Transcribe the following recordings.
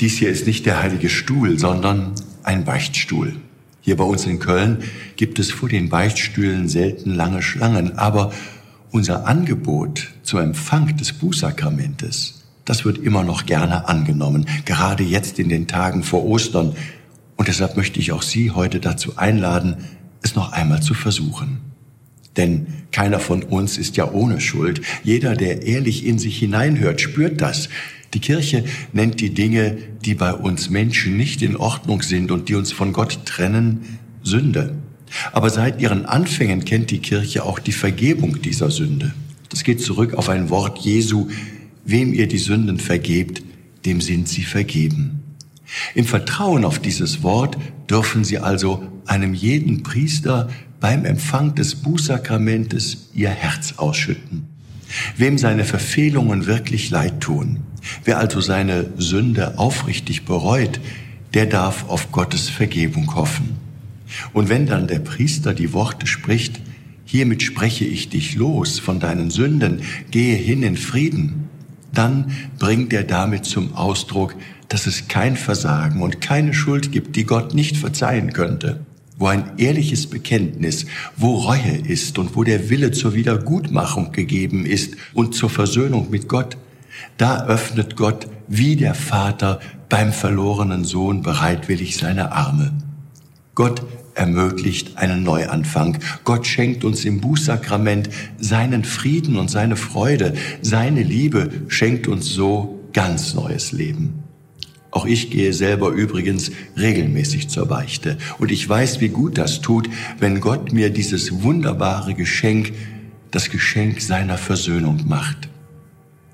Dies hier ist nicht der heilige Stuhl, sondern ein Beichtstuhl. Hier bei uns in Köln gibt es vor den Beichtstühlen selten lange Schlangen, aber unser Angebot zum Empfang des Bußsakramentes, das wird immer noch gerne angenommen, gerade jetzt in den Tagen vor Ostern. Und deshalb möchte ich auch Sie heute dazu einladen, es noch einmal zu versuchen. Denn keiner von uns ist ja ohne Schuld. Jeder, der ehrlich in sich hineinhört, spürt das. Die Kirche nennt die Dinge, die bei uns Menschen nicht in Ordnung sind und die uns von Gott trennen, Sünde. Aber seit ihren Anfängen kennt die Kirche auch die Vergebung dieser Sünde. Das geht zurück auf ein Wort Jesu, wem ihr die Sünden vergebt, dem sind sie vergeben. Im Vertrauen auf dieses Wort dürfen sie also einem jeden Priester beim Empfang des Bußsakramentes ihr Herz ausschütten. Wem seine Verfehlungen wirklich leid tun, wer also seine Sünde aufrichtig bereut, der darf auf Gottes Vergebung hoffen. Und wenn dann der Priester die Worte spricht, hiermit spreche ich dich los von deinen Sünden, gehe hin in Frieden, dann bringt er damit zum Ausdruck, dass es kein Versagen und keine Schuld gibt, die Gott nicht verzeihen könnte wo ein ehrliches Bekenntnis, wo Reue ist und wo der Wille zur Wiedergutmachung gegeben ist und zur Versöhnung mit Gott, da öffnet Gott wie der Vater beim verlorenen Sohn bereitwillig seine Arme. Gott ermöglicht einen Neuanfang. Gott schenkt uns im Bußsakrament seinen Frieden und seine Freude. Seine Liebe schenkt uns so ganz neues Leben. Auch ich gehe selber übrigens regelmäßig zur Beichte. Und ich weiß, wie gut das tut, wenn Gott mir dieses wunderbare Geschenk, das Geschenk seiner Versöhnung macht.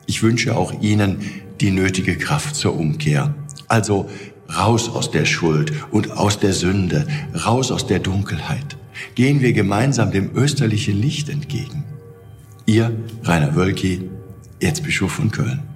Ich wünsche auch Ihnen die nötige Kraft zur Umkehr. Also raus aus der Schuld und aus der Sünde, raus aus der Dunkelheit. Gehen wir gemeinsam dem österlichen Licht entgegen. Ihr, Rainer Wölki, Erzbischof von Köln.